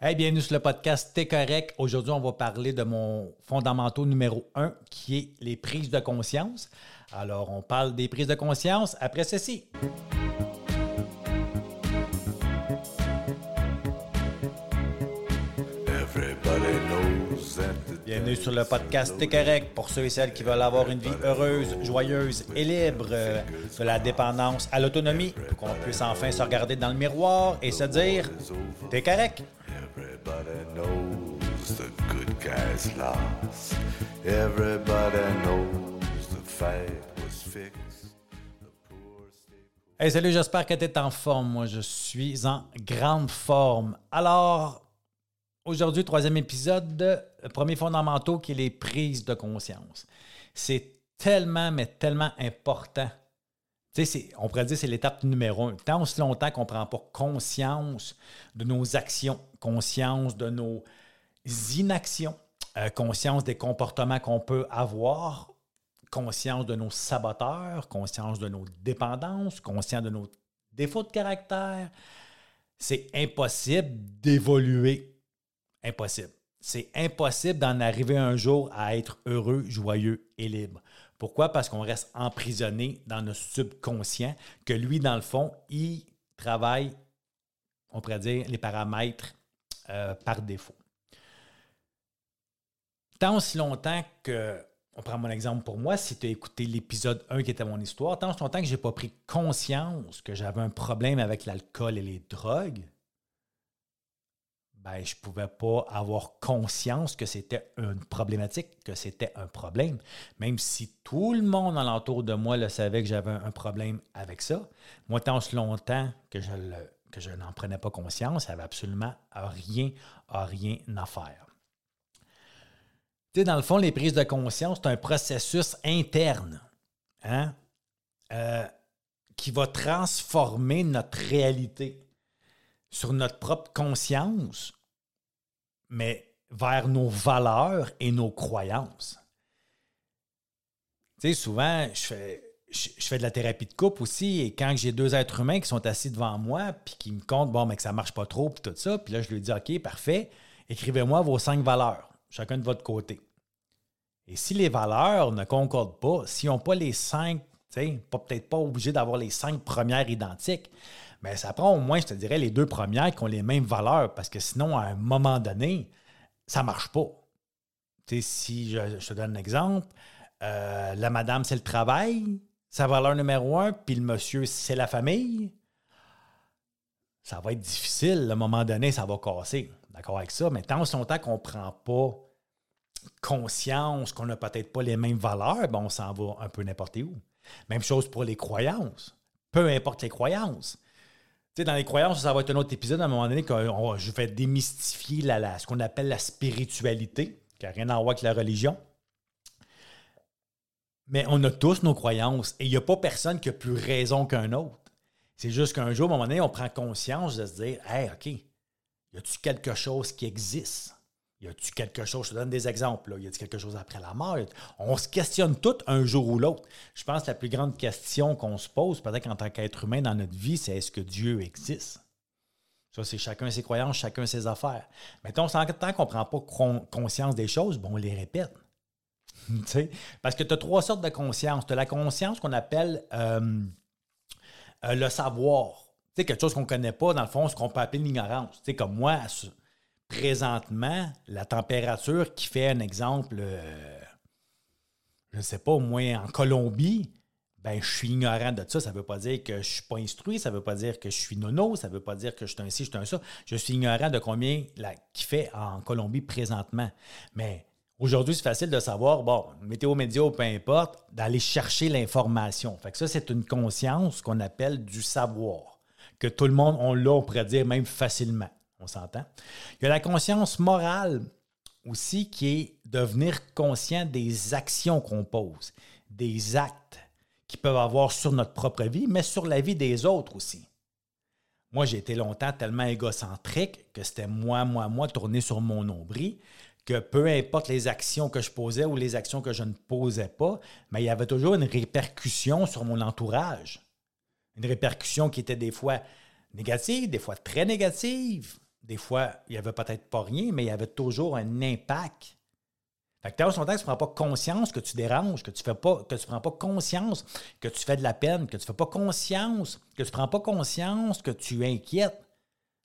Hey, bienvenue sur le podcast T'es correct. Aujourd'hui, on va parler de mon fondamentaux numéro un qui est les prises de conscience. Alors, on parle des prises de conscience après ceci. Bienvenue sur le podcast T'es correct pour ceux et celles qui veulent avoir une vie heureuse, joyeuse et libre, euh, de la dépendance à l'autonomie, pour qu'on puisse enfin se regarder dans le miroir et se dire T'es correct. Everybody. Hey, salut, j'espère que tu es en forme. Moi, je suis en grande forme. Alors, aujourd'hui, troisième épisode, premier fondamentaux qui est les prises de conscience. C'est tellement, mais tellement important on pourrait dire que c'est l'étape numéro un. Tant aussi longtemps qu'on ne prend pas conscience de nos actions, conscience de nos inactions, euh, conscience des comportements qu'on peut avoir, conscience de nos saboteurs, conscience de nos dépendances, conscience de nos défauts de caractère, c'est impossible d'évoluer. Impossible. C'est impossible d'en arriver un jour à être heureux, joyeux et libre. Pourquoi? Parce qu'on reste emprisonné dans notre subconscient, que lui, dans le fond, il travaille, on pourrait dire, les paramètres euh, par défaut. Tant aussi longtemps que, on prend mon exemple pour moi, si tu as écouté l'épisode 1 qui était mon histoire, tant aussi longtemps que je n'ai pas pris conscience que j'avais un problème avec l'alcool et les drogues, ben, je ne pouvais pas avoir conscience que c'était une problématique, que c'était un problème. Même si tout le monde alentour de moi le savait que j'avais un problème avec ça, moi, tant longtemps que je, que je n'en prenais pas conscience, ça n'avait absolument rien, rien à faire. Dans le fond, les prises de conscience, c'est un processus interne hein, euh, qui va transformer notre réalité sur notre propre conscience, mais vers nos valeurs et nos croyances. Tu sais, souvent, je fais, je, fais de la thérapie de couple aussi, et quand j'ai deux êtres humains qui sont assis devant moi, puis qui me comptent, bon, mais que ça marche pas trop, puis tout ça, puis là, je lui dis, OK, parfait, écrivez-moi vos cinq valeurs, chacun de votre côté. Et si les valeurs ne concordent pas, s'ils n'ont pas les cinq, tu sais, peut-être pas obligé d'avoir les cinq premières identiques, mais ça prend au moins, je te dirais, les deux premières qui ont les mêmes valeurs, parce que sinon, à un moment donné, ça ne marche pas. Tu sais, si je, te donne un exemple, euh, la madame, c'est le travail, sa valeur numéro un, puis le monsieur, c'est la famille, ça va être difficile. À un moment donné, ça va casser. D'accord avec ça? Mais tant que longtemps qu'on ne prend pas conscience qu'on n'a peut-être pas les mêmes valeurs, ben on s'en va un peu n'importe où. Même chose pour les croyances. Peu importe les croyances dans les croyances, ça va être un autre épisode à un moment donné que je vais démystifier ce qu'on appelle la spiritualité, qui n'a rien à voir avec la religion. Mais on a tous nos croyances et il n'y a pas personne qui a plus raison qu'un autre. C'est juste qu'un jour, à un moment donné, on prend conscience de se dire Hey, OK, y a-t-il quelque chose qui existe? Y a-tu quelque chose, je te donne des exemples, là. y a-t-il quelque chose après la mort? On se questionne tout un jour ou l'autre. Je pense que la plus grande question qu'on se pose, peut-être en tant qu'être humain dans notre vie, c'est est-ce que Dieu existe? Ça, c'est chacun ses croyances, chacun ses affaires. Mais tant qu'on ne prend pas conscience des choses, bon, on les répète. Parce que tu as trois sortes de conscience. Tu as la conscience qu'on appelle euh, euh, le savoir. Tu quelque chose qu'on ne connaît pas, dans le fond, ce qu'on peut appeler l'ignorance. Comme moi, présentement, la température qui fait un exemple, euh, je ne sais pas, au moins en Colombie, ben, je suis ignorant de ça. Ça ne veut pas dire que je ne suis pas instruit, ça ne veut pas dire que je suis nono, ça ne veut pas dire que je suis un ci, je suis un ça. Je suis ignorant de combien la, qui fait en Colombie présentement. Mais aujourd'hui, c'est facile de savoir, bon, météo, média peu importe, d'aller chercher l'information. Fait que ça, c'est une conscience qu'on appelle du savoir, que tout le monde, on l'a, on pourrait dire même facilement. On s'entend. Il y a la conscience morale aussi qui est devenir conscient des actions qu'on pose, des actes qui peuvent avoir sur notre propre vie, mais sur la vie des autres aussi. Moi, j'ai été longtemps tellement égocentrique que c'était moi, moi, moi, tourné sur mon nombril, que peu importe les actions que je posais ou les actions que je ne posais pas, mais il y avait toujours une répercussion sur mon entourage. Une répercussion qui était des fois négative, des fois très négative, des fois, il n'y avait peut-être pas rien, mais il y avait toujours un impact. Fait que tant que tu ne prends pas conscience que tu déranges, que tu fais pas, que tu prends pas conscience que tu fais de la peine, que tu ne fais pas conscience, que tu ne prends pas conscience que tu inquiètes,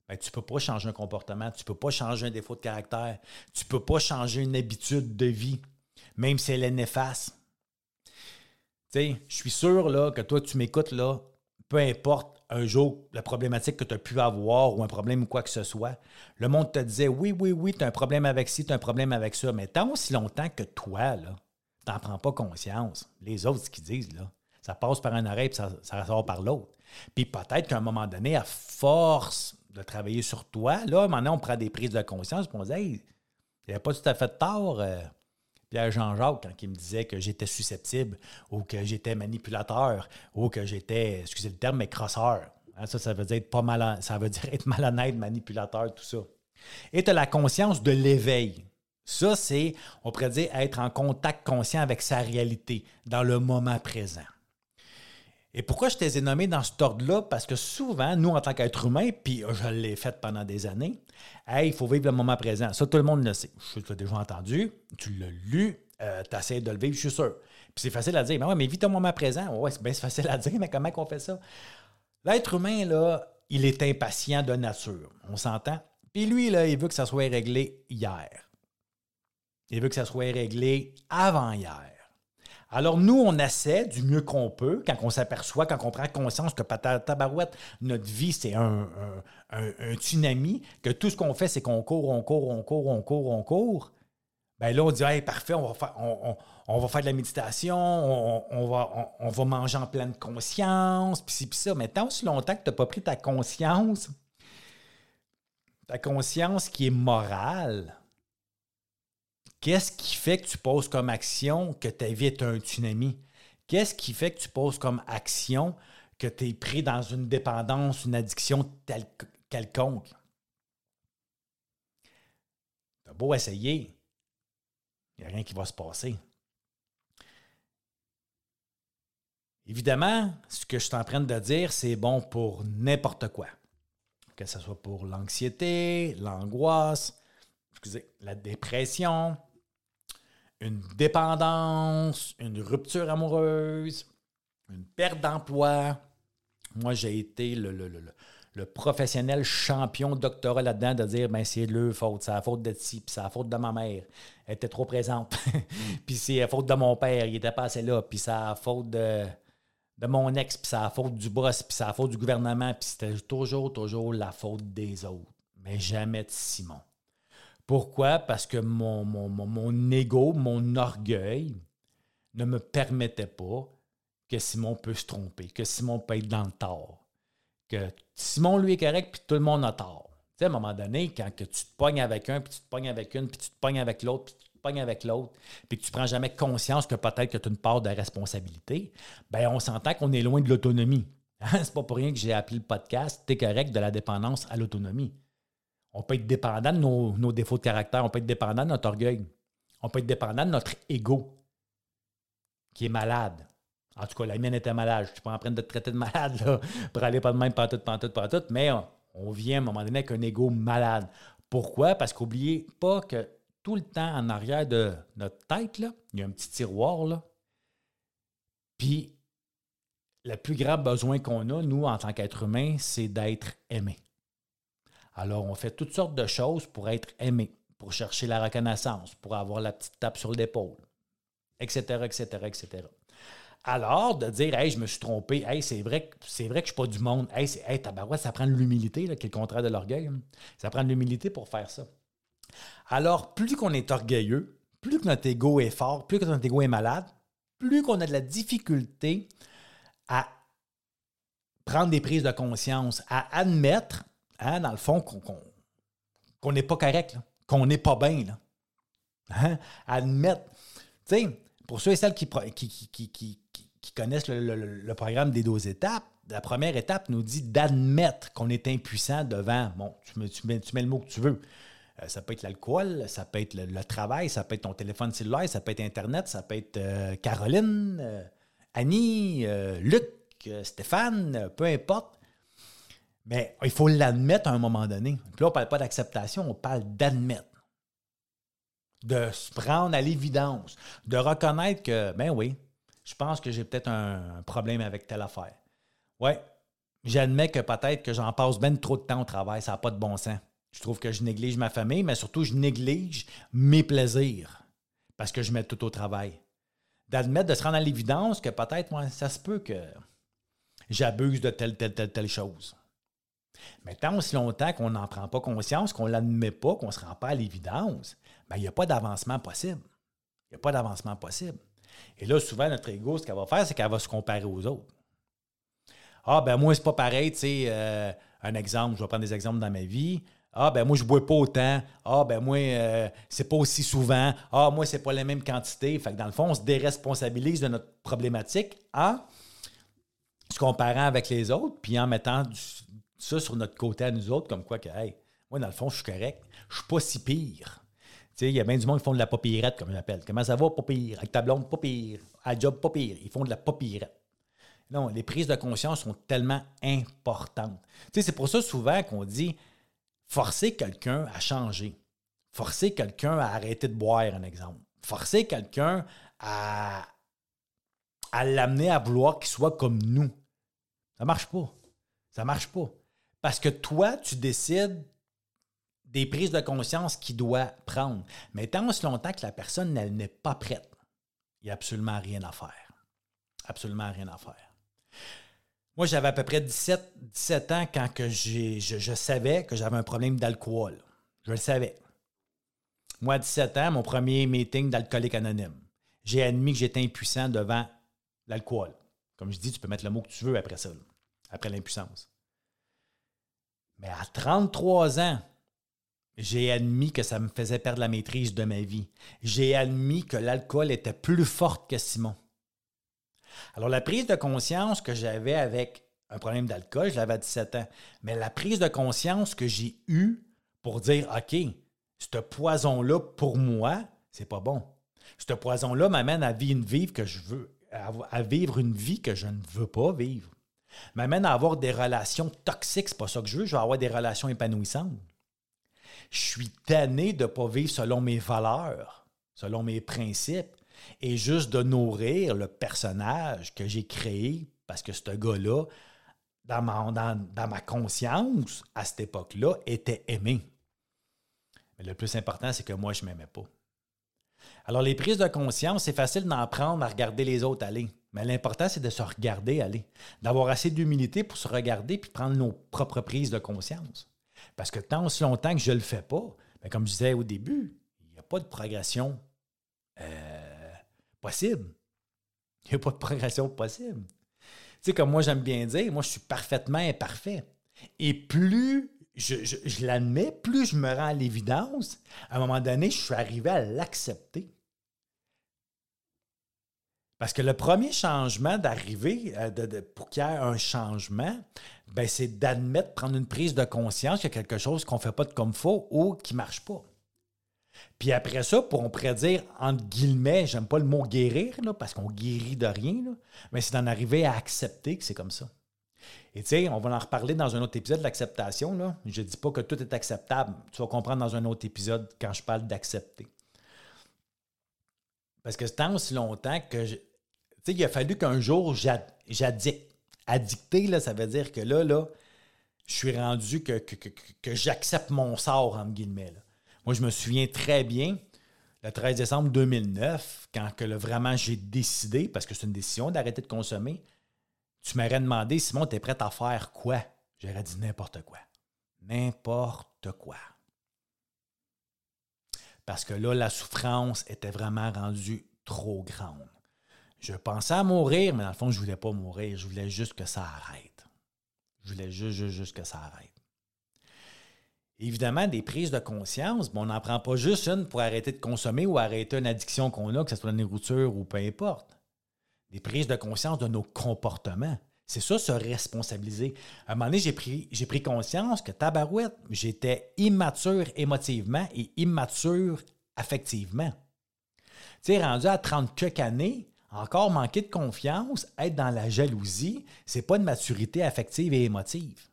ben, tu ne peux pas changer un comportement, tu ne peux pas changer un défaut de caractère, tu ne peux pas changer une habitude de vie, même si elle est néfaste. Je suis sûr là, que toi, tu m'écoutes là, peu importe un jour la problématique que tu as pu avoir ou un problème ou quoi que ce soit, le monde te disait oui, oui, oui, tu as un problème avec ci, tu as un problème avec ça. Mais tant aussi longtemps que toi, là, tu n'en prends pas conscience, les autres, ce qu'ils disent, là, ça passe par un oreille et ça, ça sort par l'autre. Puis peut-être qu'à un moment donné, à force de travailler sur toi, là, maintenant, on prend des prises de conscience et on dit Hey, il n'y a pas tout à fait tort. Pierre Jean-Jacques, quand il me disait que j'étais susceptible ou que j'étais manipulateur ou que j'étais, excusez le terme, mais crosseur. Hein, ça, ça veut dire être pas mal, ça veut dire être malhonnête, manipulateur, tout ça. Et tu as la conscience de l'éveil. Ça, c'est, on pourrait dire, être en contact conscient avec sa réalité dans le moment présent. Et pourquoi je t'ai nommé dans ce ordre-là? Parce que souvent, nous, en tant qu'être humain, puis je l'ai fait pendant des années, il faut vivre le moment présent. Ça, tout le monde le sait. Je l'ai déjà entendu, tu l'as lu, euh, tu essaies de le vivre, je suis sûr. Puis c'est facile à dire, mais ouais, mais vis ton moment présent. Ouais, c'est bien facile à dire, mais comment on fait ça? L'être humain, là, il est impatient de nature. On s'entend? Puis lui, là, il veut que ça soit réglé hier. Il veut que ça soit réglé avant hier. Alors, nous, on essaie du mieux qu'on peut, quand on s'aperçoit, quand on prend conscience que tabarouette, notre vie, c'est un, tsunami, que tout ce qu'on fait, c'est qu'on court, on court, on court, on court, on court. Bien là, on dit, hey, parfait, on va faire, on, va de la méditation, on, va, on, va manger en pleine conscience, puis ci, puis ça. Mais tant aussi longtemps que tu n'as pas pris ta conscience, ta conscience qui est morale, Qu'est-ce qui fait que tu poses comme action que ta vie est un tsunami? Qu'est-ce qui fait que tu poses comme action que tu es pris dans une dépendance, une addiction quelconque? Tu as beau essayer, il n'y a rien qui va se passer. Évidemment, ce que je suis en train de dire, c'est bon pour n'importe quoi. Que ce soit pour l'anxiété, l'angoisse, la dépression, une dépendance, une rupture amoureuse, une perte d'emploi. Moi, j'ai été le, professionnel champion doctorat là-dedans de dire ben c'est le faute, c'est la faute de ci, puis c'est la faute de ma mère. Elle était trop présente. puis c'est la faute de mon père, il était pas assez là, puis c'est la faute de, de mon ex, puis c'est la faute du boss, puis c'est la faute du gouvernement, puis c'était toujours, toujours la faute des autres, mais jamais de Simon. Pourquoi? Parce que mon, mon, mon, ego, mon orgueil ne me permettait pas que Simon peut se tromper, que Simon peut être dans le tort, que Simon, lui, est correct, puis tout le monde a tort. Tu sais, à un moment donné, quand que tu te pognes avec un, puis tu te pognes avec une, puis tu te pognes avec l'autre, puis tu te pognes avec l'autre, puis que tu prends jamais conscience que peut-être que tu as une part de responsabilité, bien, on s'entend qu'on est loin de l'autonomie. C'est pas pour rien que j'ai appelé le podcast T'es correct de la dépendance à l'autonomie. On peut être dépendant de nos, défauts de caractère, on peut être dépendant de notre orgueil, on peut être dépendant de notre ego qui est malade. En tout cas, la mienne était malade. Je ne suis pas en train de te traiter de malade là, pour aller pas de même, pas tout, pas tout, pas tout, mais on, vient à un moment donné avec un ego malade. Pourquoi? Parce qu'oubliez pas que tout le temps en arrière de notre tête, il y a un petit tiroir. Là. Puis, le plus grand besoin qu'on a, nous, en tant qu'être humain, c'est d'être aimé. Alors, on fait toutes sortes de choses pour être aimé, pour chercher la reconnaissance, pour avoir la petite tape sur l'épaule, etc., etc., etc. Alors, de dire, hey, je me suis trompé, hey, c'est vrai, c'est vrai que je ne suis pas du monde, hey, c'est, hey, ça prend de l'humilité, qui est le contraire de l'orgueil. Hein. Ça prend de l'humilité pour faire ça. Alors, plus qu'on est orgueilleux, plus que notre ego est fort, plus que notre ego est malade, plus qu'on a de la difficulté à prendre des prises de conscience, à admettre Hein, dans le fond, qu'on n'est pas correct, qu'on n'est pas bien. Hein? Admettre. Tu sais, pour ceux et celles qui, qui, connaissent le, programme des 12 étapes, la première étape nous dit d'admettre qu'on est impuissant devant. Bon, tu mets, tu mets, le mot que tu veux. Euh, ça peut être l'alcool, ça peut être le, travail, ça peut être ton téléphone cellulaire, ça peut être Internet, ça peut être euh, Caroline, euh, Annie, Luc, Stéphane, peu importe. Mais il faut l'admettre à un moment donné. Puis là, on ne parle pas d'acceptation, on parle d'admettre. De se prendre à l'évidence. De reconnaître que, ben oui, je pense que j'ai peut-être un, problème avec telle affaire. Ouais, j'admets que peut-être que j'en passe bien trop de temps au travail, ça n'a pas de bon sens. Je trouve que je néglige ma famille, mais surtout, je néglige mes plaisirs parce que je mets tout au travail. D'admettre, de se rendre à l'évidence que peut-être, moi, ça se peut que j'abuse de telle, telle, telle, telle chose. Mais tant aussi longtemps qu'on n'en prend pas conscience, qu'on ne l'admet pas, qu'on ne se rend pas à l'évidence, ben, il n'y a pas d'avancement possible. Il n'y a pas d'avancement possible. Et là, souvent, notre ego, ce qu'elle va faire, c'est qu'elle va se comparer aux autres. Ah, ben moi, c'est pas pareil, tu sais, euh, un exemple, je vais prendre des exemples dans ma vie. Ah, ben moi, je bois pas autant. Ah, ben moi, euh, c'est pas aussi souvent. Ah, moi, c'est pas la même quantité. Fait que dans le fond, on se déresponsabilise de notre problématique en se comparant avec les autres, puis en mettant ça sur notre côté à nous autres, comme quoi que, hey, moi, dans le fond, je suis correct. Je suis pas si pire. Tu sais, il y a bien du monde qui font de la papirette, comme j'appelle. Comment ça va, pas pire? Avec ta blonde, pas pire. À job, pas pire. Ils font de la papirette. Non, les prises de conscience sont tellement importantes. Tu sais, c'est pour ça souvent qu'on dit forcer quelqu'un à changer. Forcer quelqu'un à arrêter de boire, un exemple. Forcer quelqu'un à, à l'amener à vouloir qu'il soit comme nous. Ça marche pas. Ça marche pas. Parce que toi, tu décides des prises de conscience qu'il doit prendre. Mais tant aussi longtemps que la personne n'est pas prête, il n'y a absolument rien à faire. Absolument rien à faire. Moi, j'avais à peu près 17, 17 ans quand je, savais que j'avais un problème d'alcool. Je le savais. Moi, à 17 ans, mon premier meeting d'alcoolique anonyme. J'ai admis que j'étais impuissant devant l'alcool. Comme je dis, tu peux mettre le mot que tu veux après ça, après l'impuissance. Mais à 33 ans, j'ai admis que ça me faisait perdre la maîtrise de ma vie. J'ai admis que l'alcool était plus fort que Simon. Alors, la prise de conscience que j'avais avec un problème d'alcool, je l'avais à 17 ans. Mais la prise de conscience que j'ai eue pour dire, OK, ce poison-là, pour moi, c'est pas bon. Ce poison-là m'amène à vivre une que je veux, à vivre une vie que je ne veux pas vivre. M'amène à avoir des relations toxiques, c'est pas ça que je veux, je veux avoir des relations épanouissantes. Je suis tanné de ne pas vivre selon mes valeurs, selon mes principes et juste de nourrir le personnage que j'ai créé parce que ce gars-là, dans ma, dans, ma conscience, à cette époque-là, était aimé. Mais le plus important, c'est que moi, je ne m'aimais pas. Alors, les prises de conscience, c'est facile d'en prendre à regarder les autres aller. Mais l'important, c'est de se regarder aller, d'avoir assez d'humilité pour se regarder puis prendre nos propres prises de conscience. Parce que tant aussi longtemps que je ne le fais pas, bien, comme je disais au début, il n'y a pas de progression. Euh, possible. Il n'y a pas de progression possible. Tu sais, comme moi, j'aime bien dire, moi, je suis parfaitement imparfait. Et plus je, l'admets, plus je me rends à l'évidence, à un moment donné, je suis arrivé à l'accepter. Parce que le premier changement d'arriver, euh, pour qu'il y ait un changement, ben, c'est d'admettre, prendre une prise de conscience qu'il y a quelque chose qu'on ne fait pas de comme faux ou qui ne marche pas. Puis après ça, pour on pourrait dire, entre guillemets, j'aime pas le mot guérir, là, parce qu'on guérit de rien, mais c'est d'en arriver à accepter que c'est comme ça. Et tu sais, on va en reparler dans un autre épisode de l'acceptation. Je ne dis pas que tout est acceptable. Tu vas comprendre dans un autre épisode quand je parle d'accepter. Parce que c'est tant aussi longtemps que. Sais, il a fallu qu'un jour j'addicte. Addicter, là, ça veut dire que là, là, je suis rendu que, que, que j'accepte mon sort, entre guillemets. Moi, je me souviens très bien, le 13 décembre 2009, quand que vraiment j'ai décidé, parce que c'est une décision d'arrêter de consommer, tu m'aurais demandé, Simon, tu es prêt à faire quoi? J'aurais dit n'importe quoi. N'importe quoi. Parce que là, la souffrance était vraiment rendue trop grande. Je pensais à mourir, mais dans le fond, je ne voulais pas mourir. Je voulais juste que ça arrête. Je voulais juste, juste, juste que ça arrête. Évidemment, des prises de conscience, on n'en prend pas juste une pour arrêter de consommer ou arrêter une addiction qu'on a, que ce soit la nourriture ou peu importe. Des prises de conscience de nos comportements. C'est ça, se responsabiliser. À un moment donné, j'ai pris, j'ai pris conscience que tabarouette, j'étais immature émotivement et immature affectivement. Tu sais, rendu à 30 quelques années, encore manquer de confiance, être dans la jalousie, c'est pas une maturité affective et émotive.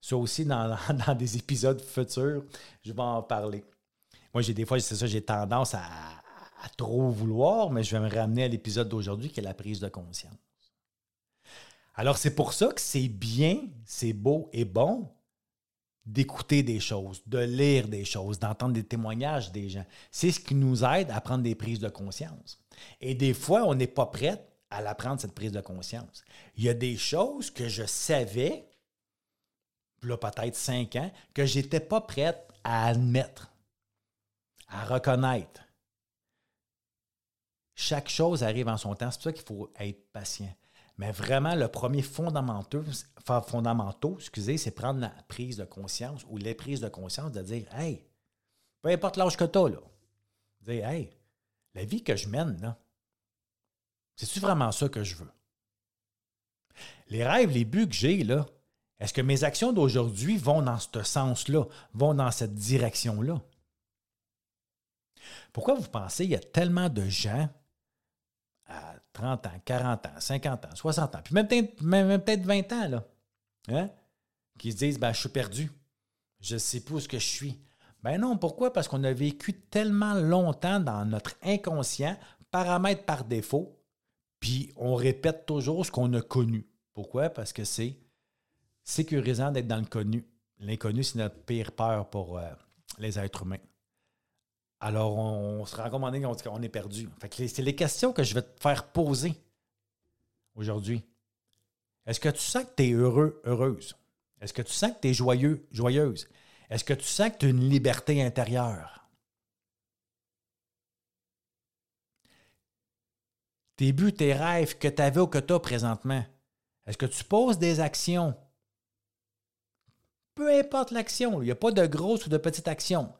Ça aussi, dans, des épisodes futurs, je vais en parler. Moi, j'ai des fois, c'est ça, j'ai tendance à trop vouloir, mais je vais me ramener à l'épisode d'aujourd'hui qui est la prise de conscience. Alors, c'est pour ça que c'est bien, c'est beau et bon d'écouter des choses, de lire des choses, d'entendre des témoignages des gens. C'est ce qui nous aide à prendre des prises de conscience. Et des fois, on n'est pas prêt à la prendre, cette prise de conscience. Il y a des choses que je savais, là peut-être cinq ans, que je n'étais pas prête à admettre, à reconnaître. Chaque chose arrive en son temps. C'est pour ça qu'il faut être patient. Mais vraiment, le premier fondamental, fondamentaux, excusez, c'est prendre la prise de conscience ou les prises de conscience de dire Hey, peu importe l'âge que tu as, là, dire Hey, la vie que je mène, c'est-tu vraiment ça que je veux? Les rêves, les buts que j'ai, là, est-ce que mes actions d'aujourd'hui vont dans ce sens-là, vont dans cette direction-là? Pourquoi vous pensez qu'il y a tellement de gens à 30 ans, 40 ans, 50 ans, 60 ans, puis même peut-être même, peut 20 ans, hein, qui se disent ben, Je suis perdu, je ne sais pas où que je suis. Ben non, pourquoi? Parce qu'on a vécu tellement longtemps dans notre inconscient, paramètre par défaut, puis on répète toujours ce qu'on a connu. Pourquoi? Parce que c'est sécurisant d'être dans le connu. L'inconnu, c'est notre pire peur pour euh, les êtres humains. Alors, on, se rend compte qu'on est perdu. c'est les questions que je vais te faire poser aujourd'hui. Est-ce que tu sens que tu es heureux, heureuse? Est-ce que tu sens que tu es joyeux, joyeuse? Est-ce que tu sens que tu as une liberté intérieure? Tes buts, tes rêves que tu avais ou que tu as présentement, est-ce que tu poses des actions? Peu importe l'action, il n'y a pas de grosse ou de petite action.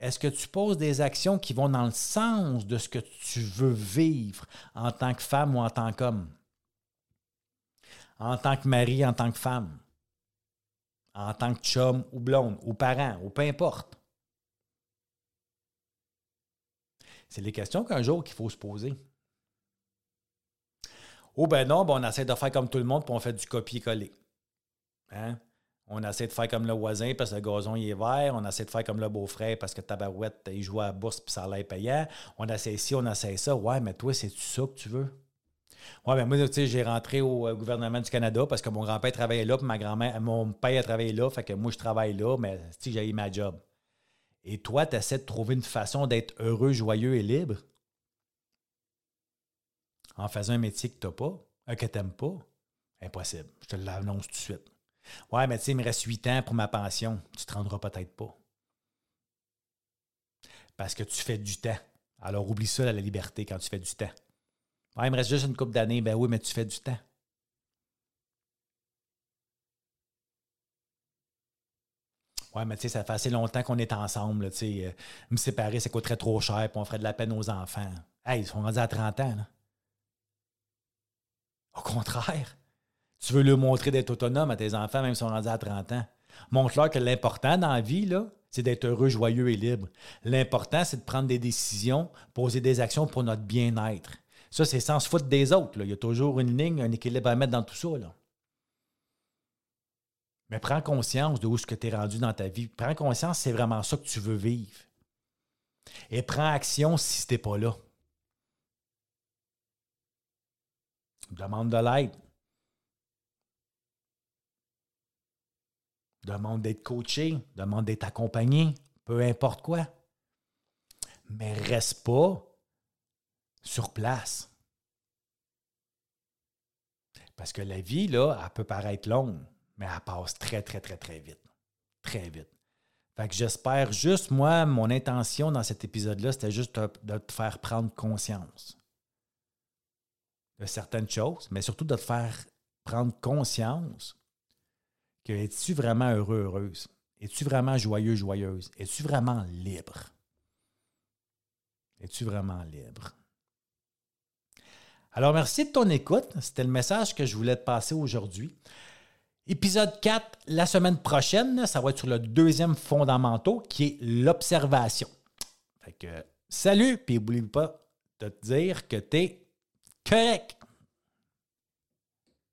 Est-ce que tu poses des actions qui vont dans le sens de ce que tu veux vivre en tant que femme ou en tant qu'homme? En tant que mari, en tant que femme? En tant que chum ou blonde, ou parent, ou peu importe. C'est les questions qu'un jour qu'il faut se poser. Ou ben non, ben on essaie de faire comme tout le monde, puis on fait du copier-coller. Hein? On essaie de faire comme le voisin parce que le gazon il est vert. On essaie de faire comme le beau-frère parce que Tabarouette, il joue à la bourse puis ça a l'air payant. On essaie ci, on essaie ça. Ouais, mais toi, c'est-tu ça que tu veux? Ouais, mais moi, tu sais, j'ai rentré au euh, gouvernement du Canada parce que mon grand-père travaillait là, puis ma grand-mère, mon père travaillait là, fait que moi, je travaille là, mais si j'ai ma job. Et toi, tu essaies de trouver une façon d'être heureux, joyeux et libre? En faisant un métier que tu pas, un que tu n'aimes pas? Impossible. Je te l'annonce tout de suite. Ouais, mais tu sais, il me reste huit ans pour ma pension. Tu ne te rendras peut-être pas. Parce que tu fais du temps. Alors oublie ça, la liberté, quand tu fais du temps. Il me reste juste une couple d'années. Ben oui, mais tu fais du temps. Ouais, mais tu sais, ça fait assez longtemps qu'on est ensemble. Tu sais, euh, me séparer, ça coûterait trop cher, puis on ferait de la peine aux enfants. Hey, ils sont rendus à 30 ans. Au contraire, tu veux leur montrer d'être autonome à tes enfants, même si on sont rendus à 30 ans. Montre-leur que l'important dans la vie, là, c'est d'être heureux, joyeux et libre. L'important, c'est de prendre des décisions, poser des actions pour notre bien-être. Ça, c'est sans se foutre des autres. Il y a toujours une ligne, un équilibre à mettre dans tout ça. Mais prends conscience de où ce que tu es rendu dans ta vie. Prends conscience c'est vraiment ça que tu veux vivre. Et prends action si tu n'es pas là. Demande de l'aide. demande d'être coaché, demande d'être accompagné, peu importe quoi. Mais reste pas sur place. Parce que la vie, là, elle peut paraître longue, mais elle passe très, très, très, très vite. Très vite. Fait que j'espère juste, moi, mon intention dans cet épisode-là, c'était juste de, te faire prendre conscience de certaines choses, mais surtout de te faire prendre conscience es-tu vraiment heureux, heureuse? Es-tu vraiment joyeux, joyeuse? Es-tu vraiment libre? Es-tu vraiment libre? Alors, merci de ton écoute. C'était le message que je voulais te passer aujourd'hui. Épisode 4, la semaine prochaine, ça va être sur le deuxième fondamental qui est l'observation. Fait que, salut, puis n'oublie pas de te dire que tu es correct.